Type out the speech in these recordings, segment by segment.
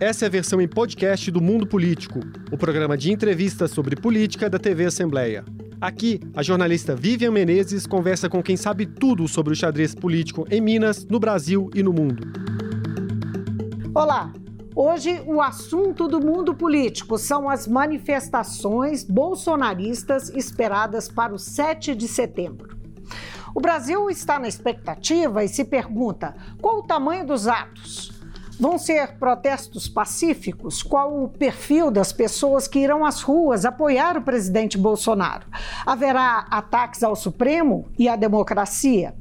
Essa é a versão em podcast do Mundo Político, o programa de entrevistas sobre política da TV Assembleia. Aqui, a jornalista Vivian Menezes conversa com quem sabe tudo sobre o xadrez político em Minas, no Brasil e no mundo. Olá! Hoje, o assunto do mundo político são as manifestações bolsonaristas esperadas para o 7 de setembro. O Brasil está na expectativa e se pergunta qual o tamanho dos atos. Vão ser protestos pacíficos? Qual o perfil das pessoas que irão às ruas apoiar o presidente Bolsonaro? Haverá ataques ao Supremo e à democracia?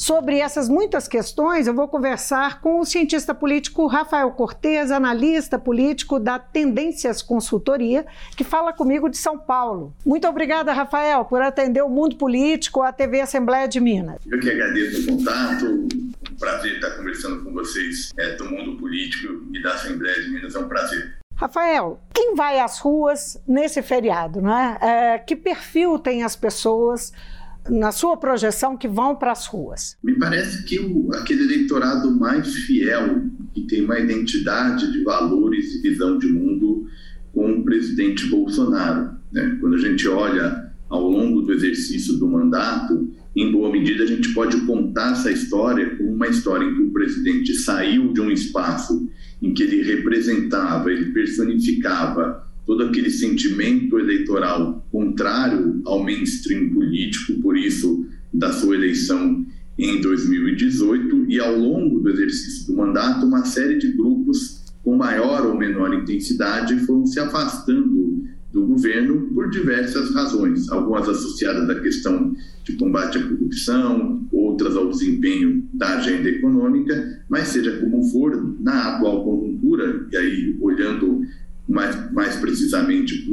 Sobre essas muitas questões, eu vou conversar com o cientista político Rafael Cortes, analista político da Tendências Consultoria, que fala comigo de São Paulo. Muito obrigada, Rafael, por atender o mundo político, a TV Assembleia de Minas. Eu que agradeço o contato, um prazer estar conversando com vocês é, do mundo político e da Assembleia de Minas, é um prazer. Rafael, quem vai às ruas nesse feriado, não é? é que perfil tem as pessoas? Na sua projeção, que vão para as ruas? Me parece que o, aquele eleitorado mais fiel, que tem uma identidade de valores e visão de mundo com o presidente Bolsonaro. Né? Quando a gente olha ao longo do exercício do mandato, em boa medida a gente pode contar essa história como uma história em que o presidente saiu de um espaço em que ele representava, ele personificava todo aquele sentimento eleitoral contrário ao mainstream político, por isso da sua eleição em 2018 e ao longo do exercício do mandato uma série de grupos com maior ou menor intensidade foram se afastando do governo por diversas razões, algumas associadas à questão de combate à corrupção, outras ao desempenho da agenda econômica, mas seja como for, na atual conjuntura, e aí olhando mais, mais precisamente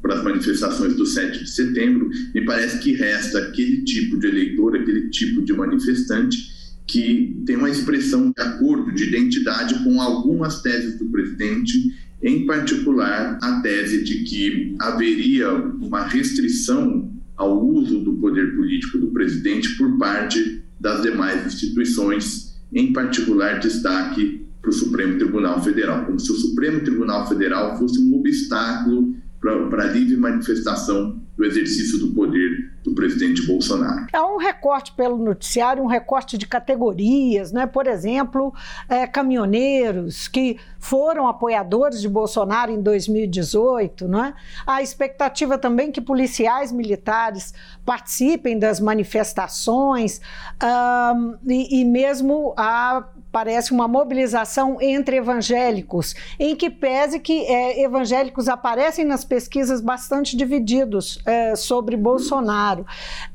para as manifestações do 7 de setembro, me parece que resta aquele tipo de eleitor, aquele tipo de manifestante que tem uma expressão de acordo, de identidade com algumas teses do presidente, em particular a tese de que haveria uma restrição ao uso do poder político do presidente por parte das demais instituições, em particular destaque para o Supremo Tribunal Federal, como se o Supremo Tribunal Federal fosse um obstáculo para a livre manifestação do exercício do poder do presidente Bolsonaro. Há um recorte pelo noticiário, um recorte de categorias, né? por exemplo, é, caminhoneiros que foram apoiadores de Bolsonaro em 2018. Né? Há expectativa também que policiais militares participem das manifestações um, e, e mesmo a parece uma mobilização entre evangélicos, em que pese que é, evangélicos aparecem nas pesquisas bastante divididos é, sobre Bolsonaro.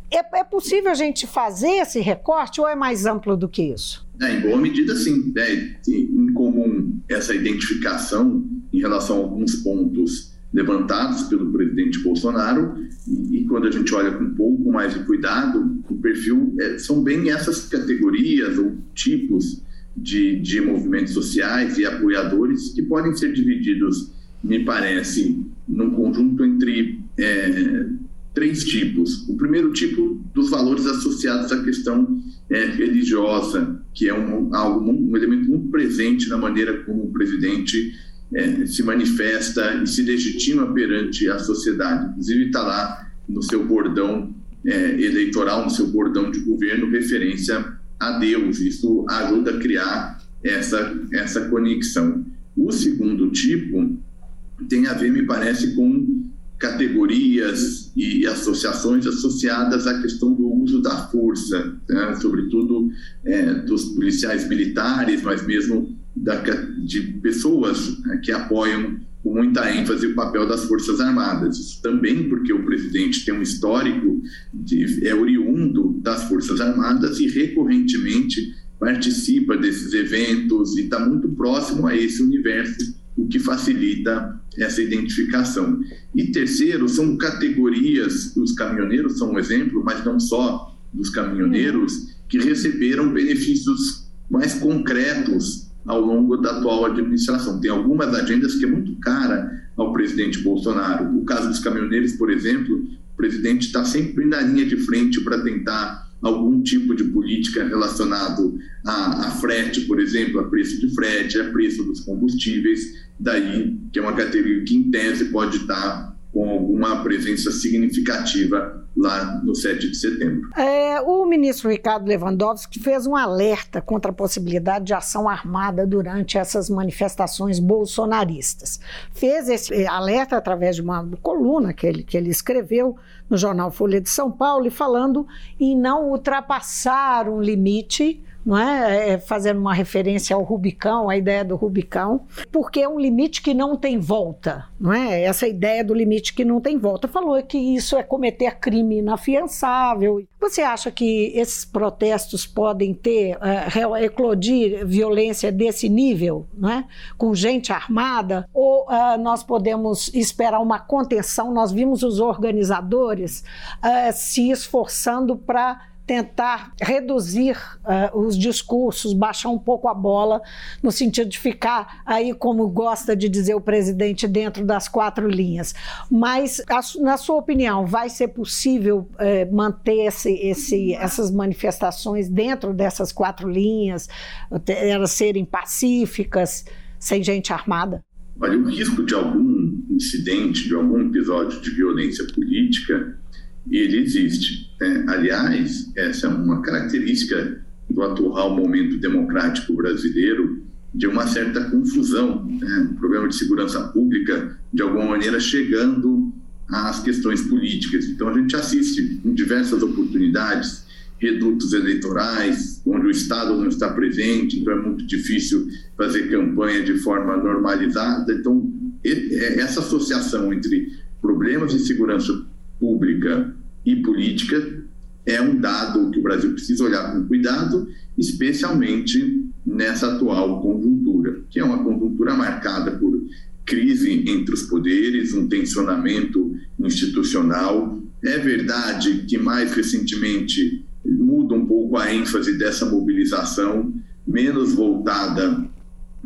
É, é, possível a gente fazer esse recorte ou é mais amplo do que isso? É, em boa medida, sim. É em comum essa identificação em relação a alguns pontos levantados pelo presidente Bolsonaro e, e quando a gente olha com um pouco mais de cuidado, o perfil é, são bem essas categorias ou tipos de, de movimentos sociais e apoiadores que podem ser divididos, me parece, num conjunto entre é, três tipos. O primeiro tipo dos valores associados à questão é, religiosa, que é um, algo, um elemento muito presente na maneira como o presidente é, se manifesta e se legitima perante a sociedade. Inclusive está lá no seu bordão é, eleitoral, no seu bordão de governo, referência a Deus. Isso ajuda a criar essa, essa conexão. O segundo tipo tem a ver, me parece, com categorias e associações associadas à questão do uso da força, né? sobretudo é, dos policiais militares, mas mesmo da, de pessoas né, que apoiam com muita ênfase o papel das Forças Armadas. Isso também porque o presidente tem um histórico, de, é oriundo das Forças Armadas e recorrentemente participa desses eventos e está muito próximo a esse universo, o que facilita essa identificação. E terceiro, são categorias, os caminhoneiros são um exemplo, mas não só dos caminhoneiros, que receberam benefícios mais concretos ao longo da atual administração. Tem algumas agendas que é muito cara ao presidente Bolsonaro. O caso dos caminhoneiros, por exemplo, o presidente está sempre na linha de frente para tentar algum tipo de política relacionado a, a, frete, por exemplo, a preço de frete, a preço dos combustíveis, daí que é uma categoria que, em tese, pode estar com alguma presença significativa lá no 7 de setembro. É, o ministro Ricardo Lewandowski fez um alerta contra a possibilidade de ação armada durante essas manifestações bolsonaristas. Fez esse alerta através de uma coluna que ele, que ele escreveu no jornal Folha de São Paulo e falando em não ultrapassar um limite não é? é? Fazendo uma referência ao Rubicão, a ideia do Rubicão, porque é um limite que não tem volta, não é? Essa ideia do limite que não tem volta. Falou que isso é cometer crime inafiançável. Você acha que esses protestos podem ter, uh, eclodir violência desse nível, não é? Com gente armada? Ou uh, nós podemos esperar uma contenção? Nós vimos os organizadores uh, se esforçando para tentar reduzir uh, os discursos, baixar um pouco a bola, no sentido de ficar aí, como gosta de dizer o presidente, dentro das quatro linhas. Mas, a, na sua opinião, vai ser possível uh, manter esse, esse, essas manifestações dentro dessas quatro linhas, elas serem pacíficas, sem gente armada? Olha, o risco de algum incidente, de algum episódio de violência política, ele existe. Né? Aliás, essa é uma característica do atual momento democrático brasileiro de uma certa confusão, né? um problema de segurança pública, de alguma maneira, chegando às questões políticas. Então, a gente assiste em diversas oportunidades redutos eleitorais, onde o Estado não está presente, então é muito difícil fazer campanha de forma normalizada. Então, essa associação entre problemas de segurança pública e política é um dado que o Brasil precisa olhar com cuidado, especialmente nessa atual conjuntura, que é uma conjuntura marcada por crise entre os poderes, um tensionamento institucional. É verdade que mais recentemente muda um pouco a ênfase dessa mobilização, menos voltada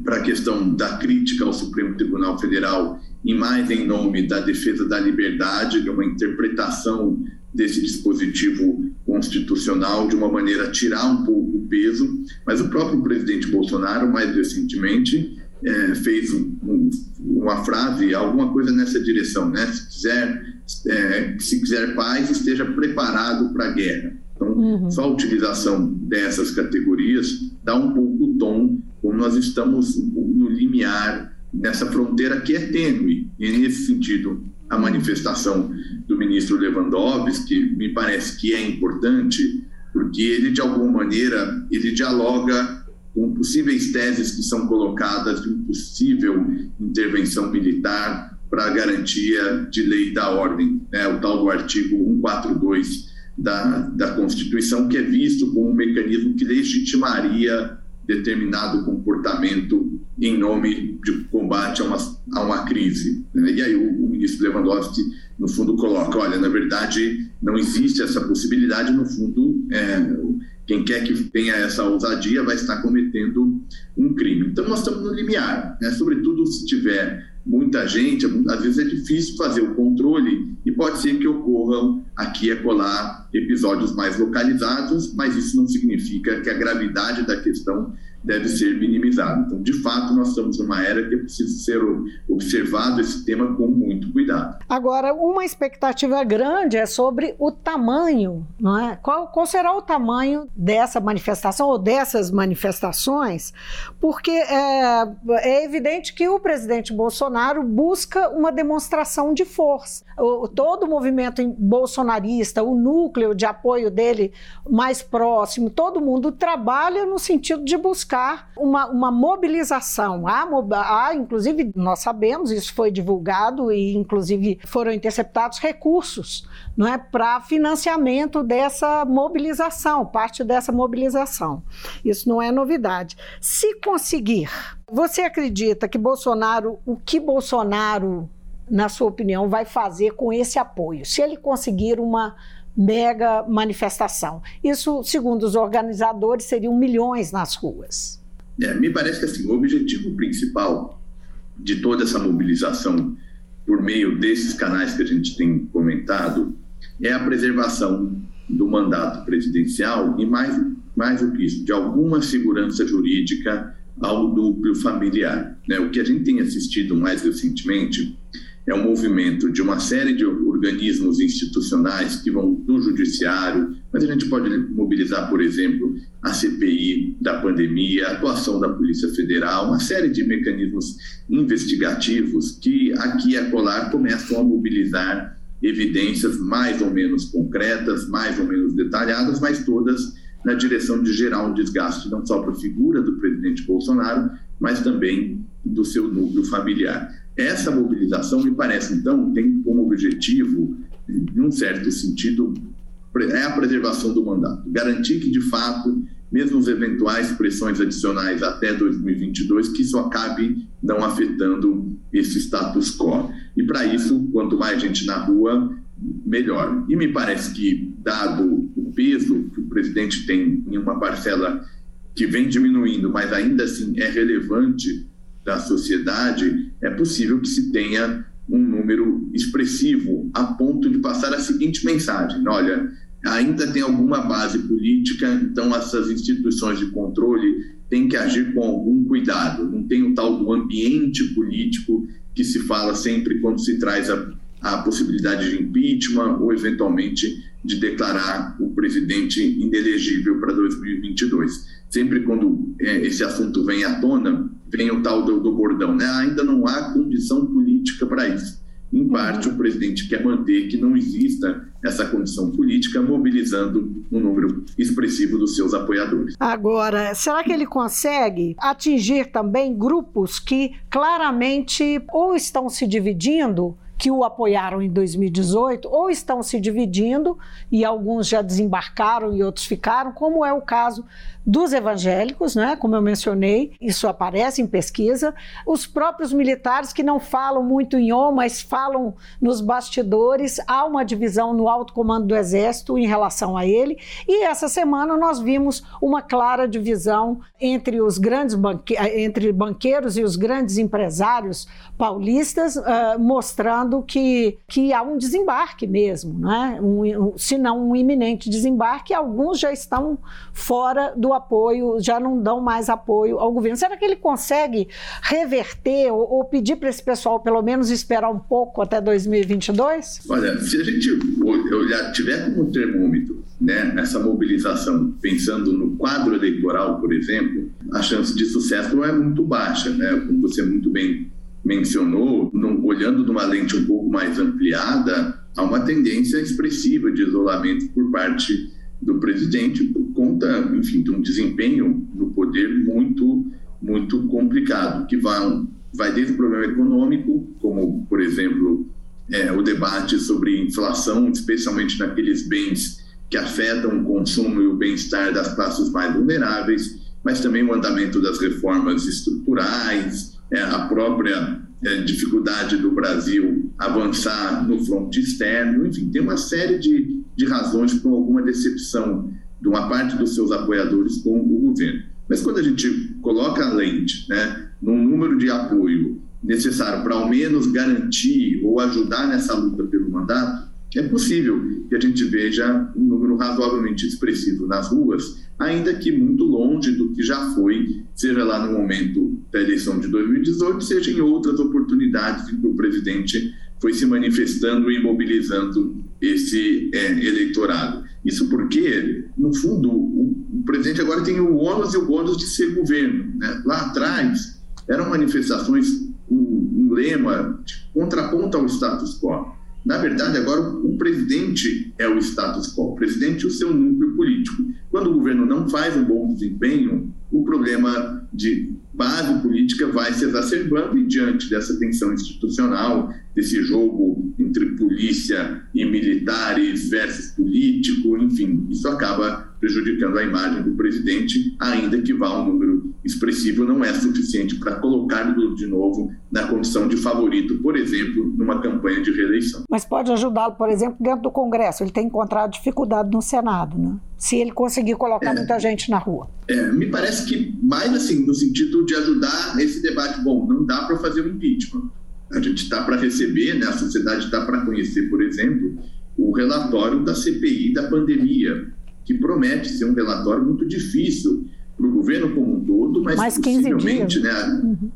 para a questão da crítica ao Supremo Tribunal Federal e mais em nome da defesa da liberdade, de uma interpretação desse dispositivo constitucional de uma maneira a tirar um pouco o peso, mas o próprio presidente Bolsonaro, mais recentemente, é, fez um, um, uma frase, alguma coisa nessa direção, né? Se quiser, é, se quiser paz, esteja preparado para a guerra. Então, uhum. só a utilização dessas categorias dá um pouco o tom, como nós estamos no limiar nessa fronteira que é tênue. E nesse sentido, a manifestação do ministro Lewandowski me parece que é importante, porque ele de alguma maneira ele dialoga com possíveis teses que são colocadas de possível intervenção militar para a garantia de lei da ordem, né? o tal do artigo 142 da, da Constituição, que é visto como um mecanismo que legitimaria determinado comportamento em nome de combate a uma, a uma crise. Né? E aí o, o, ministro Lewandowski, no fundo, coloca, olha, na verdade, não existe essa possibilidade, no fundo, é, quem quer que tenha essa ousadia vai estar cometendo um crime. Então, nós estamos no limiar, né? sobretudo se tiver muita gente, às vezes é difícil fazer o controle e pode ser que ocorram aqui e colar episódios mais localizados, mas isso não significa que a gravidade da questão deve ser minimizado. Então, de fato, nós estamos numa era que preciso ser observado esse tema com muito cuidado. Agora, uma expectativa grande é sobre o tamanho, não é? Qual, qual será o tamanho dessa manifestação ou dessas manifestações? Porque é, é evidente que o presidente Bolsonaro busca uma demonstração de força. O, todo o movimento bolsonarista, o núcleo de apoio dele mais próximo, todo mundo trabalha no sentido de buscar buscar uma, uma mobilização. Há, há, inclusive, nós sabemos, isso foi divulgado e, inclusive, foram interceptados recursos não é, para financiamento dessa mobilização, parte dessa mobilização. Isso não é novidade. Se conseguir, você acredita que Bolsonaro, o que Bolsonaro, na sua opinião, vai fazer com esse apoio? Se ele conseguir uma mega manifestação. Isso, segundo os organizadores, seriam milhões nas ruas. É, me parece que assim, o objetivo principal de toda essa mobilização por meio desses canais que a gente tem comentado é a preservação do mandato presidencial e, mais, mais do que isso, de alguma segurança jurídica ao núcleo familiar. Né? O que a gente tem assistido mais recentemente é um movimento de uma série de organismos institucionais que vão do judiciário, mas a gente pode mobilizar, por exemplo, a CPI da pandemia, a atuação da Polícia Federal, uma série de mecanismos investigativos que aqui e acolá começam a mobilizar evidências mais ou menos concretas, mais ou menos detalhadas, mas todas na direção de gerar um desgaste não só para a figura do presidente Bolsonaro, mas também do seu núcleo familiar. Essa mobilização, me parece, então, tem como objetivo, em um certo sentido, é a preservação do mandato, garantir que, de fato, mesmo as eventuais pressões adicionais até 2022, que isso acabe não afetando esse status quo. E para isso, quanto mais gente na rua, melhor. E me parece que, dado o peso que o presidente tem em uma parcela que vem diminuindo, mas ainda assim é relevante da sociedade, é possível que se tenha um número expressivo a ponto de passar a seguinte mensagem: olha, ainda tem alguma base política, então essas instituições de controle têm que agir com algum cuidado. Não tem o tal do ambiente político que se fala sempre quando se traz a, a possibilidade de impeachment ou eventualmente de declarar o presidente inelegível para 2022. Sempre quando é, esse assunto vem à tona, vem o tal do, do bordão, né? Ainda não há condição política para isso. Em parte, o presidente quer manter que não exista essa condição política, mobilizando um número expressivo dos seus apoiadores. Agora, será que ele consegue atingir também grupos que claramente ou estão se dividindo que o apoiaram em 2018 ou estão se dividindo e alguns já desembarcaram e outros ficaram, como é o caso dos evangélicos, né? como eu mencionei, isso aparece em pesquisa, os próprios militares que não falam muito em on, mas falam nos bastidores, há uma divisão no alto comando do Exército em relação a ele, e essa semana nós vimos uma clara divisão entre os grandes banque entre banqueiros e os grandes empresários paulistas, uh, mostrando que, que há um desembarque mesmo, né? um, um, se não um iminente desembarque, alguns já estão fora do apoio, já não dão mais apoio ao governo. Será que ele consegue reverter ou, ou pedir para esse pessoal pelo menos esperar um pouco até 2022? Olha, se a gente olhar, tiver como termômetro né, essa mobilização, pensando no quadro eleitoral, por exemplo, a chance de sucesso é muito baixa, né? Como você muito bem mencionou, olhando numa lente um pouco mais ampliada, há uma tendência expressiva de isolamento por parte do presidente por conta, enfim, de um desempenho no poder muito, muito complicado, que vai, vai desde o problema econômico, como, por exemplo, é, o debate sobre inflação, especialmente naqueles bens que afetam o consumo e o bem-estar das classes mais vulneráveis, mas também o andamento das reformas estruturais, é, a própria é, dificuldade do Brasil avançar no fronte externo, enfim, tem uma série de, de razões para alguma decepção de uma parte dos seus apoiadores com o governo. Mas quando a gente coloca a lente né, num número de apoio necessário para ao menos garantir ou ajudar nessa luta pelo mandato, é possível que a gente veja um número razoavelmente expressivo nas ruas, ainda que muito longe do que já foi, seja lá no momento da eleição de 2018, seja em outras oportunidades em que o presidente foi se manifestando e mobilizando esse é, eleitorado. Isso porque, no fundo, o, o, presidente agora tem o ônus e o bônus de ser governo. Né? Lá atrás, eram manifestações com um, um lema de contraponto ao status quo. Na verdade, agora o presidente é o status quo, o presidente e o seu núcleo político. Quando o governo não faz um bom desempenho, o problema de base política vai se exacerbando e diante dessa tensão institucional, desse jogo entre polícia e militares versus político, enfim, isso acaba prejudicando a imagem do presidente, ainda que vá um número expressivo, não é suficiente para colocá-lo de novo na condição de favorito, por exemplo, numa campanha de reeleição. Mas pode ajudá-lo, por exemplo, dentro do Congresso. Ele tem encontrado dificuldade no Senado, né? Se ele conseguir colocar é, muita gente na rua. É, me parece que mais assim, no sentido de ajudar esse debate. Bom, não dá para fazer um impeachment. A gente está para receber, né? a sociedade está para conhecer, por exemplo, o relatório da CPI da pandemia, que promete ser um relatório muito difícil para o governo como um todo, mas Mais possivelmente, né, uhum.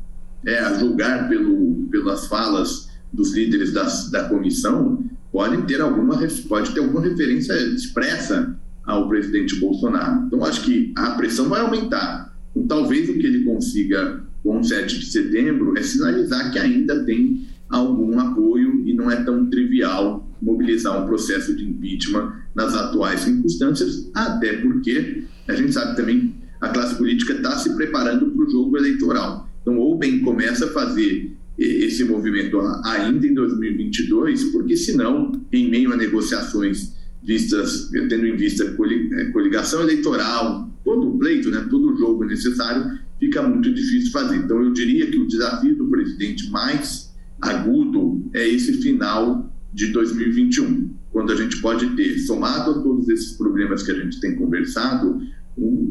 é, a julgar pelo, pelas falas dos líderes das, da comissão, pode ter alguma pode ter alguma referência expressa ao presidente Bolsonaro. Então acho que a pressão vai aumentar. Então, talvez o que ele consiga com 7 de setembro é sinalizar que ainda tem algum apoio e não é tão trivial mobilizar um processo de impeachment nas atuais circunstâncias, até porque a gente sabe também a classe política está se preparando para o jogo eleitoral. Então, ou bem começa a fazer esse movimento ainda em 2022, porque senão, em meio a negociações vistas, tendo em vista é, coligação eleitoral, todo o pleito, né, todo o jogo necessário, fica muito difícil fazer. Então, eu diria que o desafio do presidente mais agudo é esse final de 2021, quando a gente pode ter, somado a todos esses problemas que a gente tem conversado,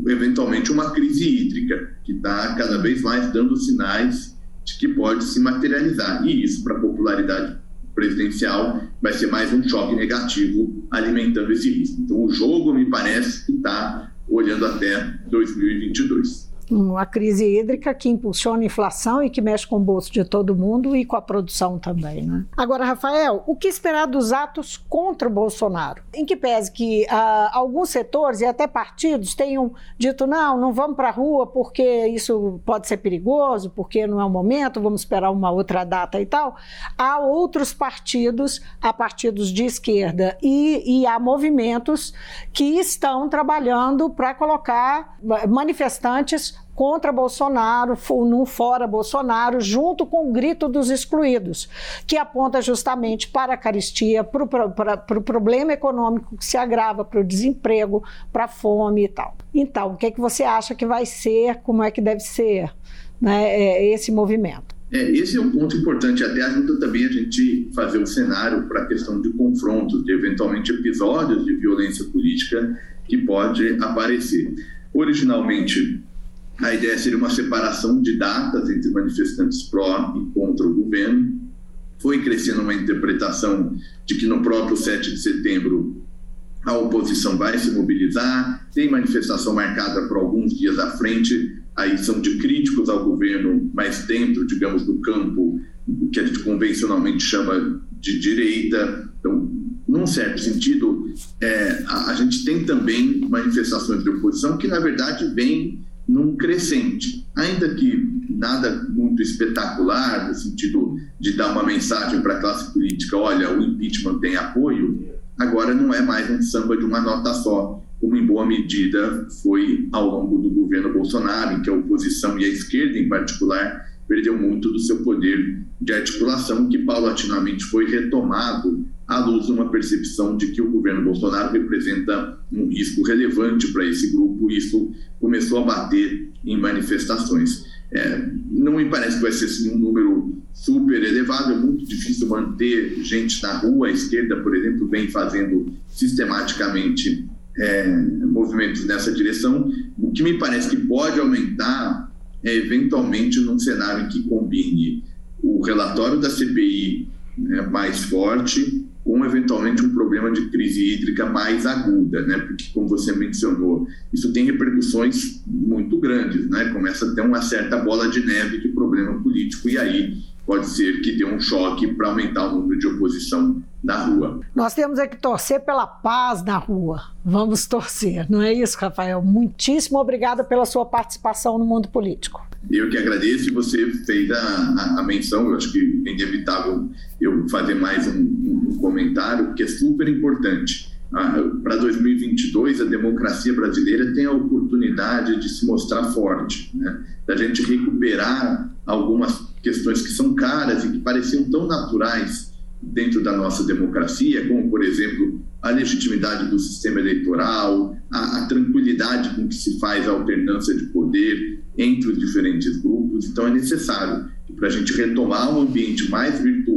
eventualmente uma crise hídrica, que está cada vez mais dando sinais de que pode se materializar. E isso, para a popularidade presidencial, vai ser mais um choque negativo alimentando esse risco. Então, o jogo, me parece, está olhando até 2022 uma crise hídrica que impulsiona a inflação e que mexe com o bolso de todo mundo e com a produção também. Né? Agora, Rafael, o que esperar dos atos contra o Bolsonaro? Em que pese que ah, alguns setores e até partidos tenham dito não, não vamos para a rua porque isso pode ser perigoso, porque não é o momento, vamos esperar uma outra data e tal. Há outros partidos, há partidos de esquerda e, e há movimentos que estão trabalhando para colocar manifestantes contra Bolsonaro, no fora Bolsonaro, junto com o grito dos excluídos, que aponta justamente para a caristia, para o pro, problema econômico que se agrava, para o desemprego, para a fome e tal. Então, o que, é que você acha que vai ser, como é que deve ser né, é, esse movimento? É, esse é um ponto importante, até ajuda também a gente fazer um cenário para a questão de confrontos, de eventualmente episódios de violência política que pode aparecer. Originalmente, a ideia seria uma separação de datas entre manifestantes pró e contra o governo. Foi crescendo uma interpretação de que no próprio 7 de setembro a oposição vai se mobilizar, tem manifestação marcada para alguns dias à frente, aí são de críticos ao governo, mas dentro, digamos, do campo que a gente convencionalmente chama de direita. Então, num certo sentido, é, a, a gente tem também manifestações de oposição que, na verdade, vêm num crescente, ainda que nada muito espetacular no sentido de dar uma mensagem para a classe política, olha, o impeachment tem apoio, agora não é mais um samba de uma nota só, como em boa medida foi ao longo do governo Bolsonaro, em que a oposição e a esquerda em particular perdeu muito do seu poder de articulação, que paulatinamente foi retomado à luz uma percepção de que o governo Bolsonaro representa um risco relevante para esse grupo, e isso começou a bater em manifestações. É, não me parece que vai ser assim, um número super elevado, é muito difícil manter gente na rua. A esquerda, por exemplo, vem fazendo sistematicamente é, movimentos nessa direção. O que me parece que pode aumentar é, eventualmente, num cenário em que combine o relatório da CPI né, mais forte com eventualmente um problema de crise hídrica mais aguda, né? Porque como você mencionou, isso tem repercussões muito grandes, né? Começa a ter uma certa bola de neve de problema político e aí pode ser que dê um choque para aumentar o número de oposição na rua. Nós temos é que torcer pela paz na rua. Vamos torcer, não é isso, Rafael? Muitíssimo obrigada pela sua participação no mundo político. Eu que agradeço e você fez a, a, a menção, eu acho que é inevitável eu fazer mais um, um comentário, porque é super importante. Ah, para 2022, a democracia brasileira tem a oportunidade de se mostrar forte, né? da gente recuperar algumas questões que são caras e que pareciam tão naturais dentro da nossa democracia, como, por exemplo, a legitimidade do sistema eleitoral, a, a tranquilidade com que se faz a alternância de poder entre os diferentes grupos. Então, é necessário para a gente retomar um ambiente mais virtuoso,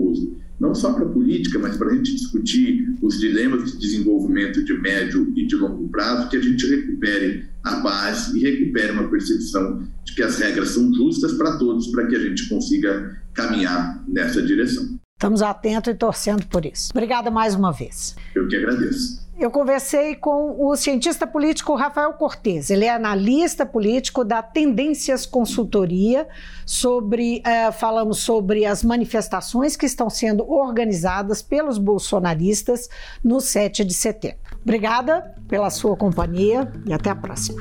não só para a política, mas para a gente discutir os dilemas de desenvolvimento de médio e de longo prazo, que a gente recupere a paz e recupere uma percepção de que as regras são justas para todos, para que a gente consiga caminhar nessa direção. Estamos atentos e torcendo por isso. Obrigada mais uma vez. Eu que agradeço. Eu conversei com o cientista político Rafael Cortes. Ele é analista político da Tendências Consultoria. Sobre, uh, falamos sobre as manifestações que estão sendo organizadas pelos bolsonaristas no 7 de setembro. Obrigada pela sua companhia e até a próxima.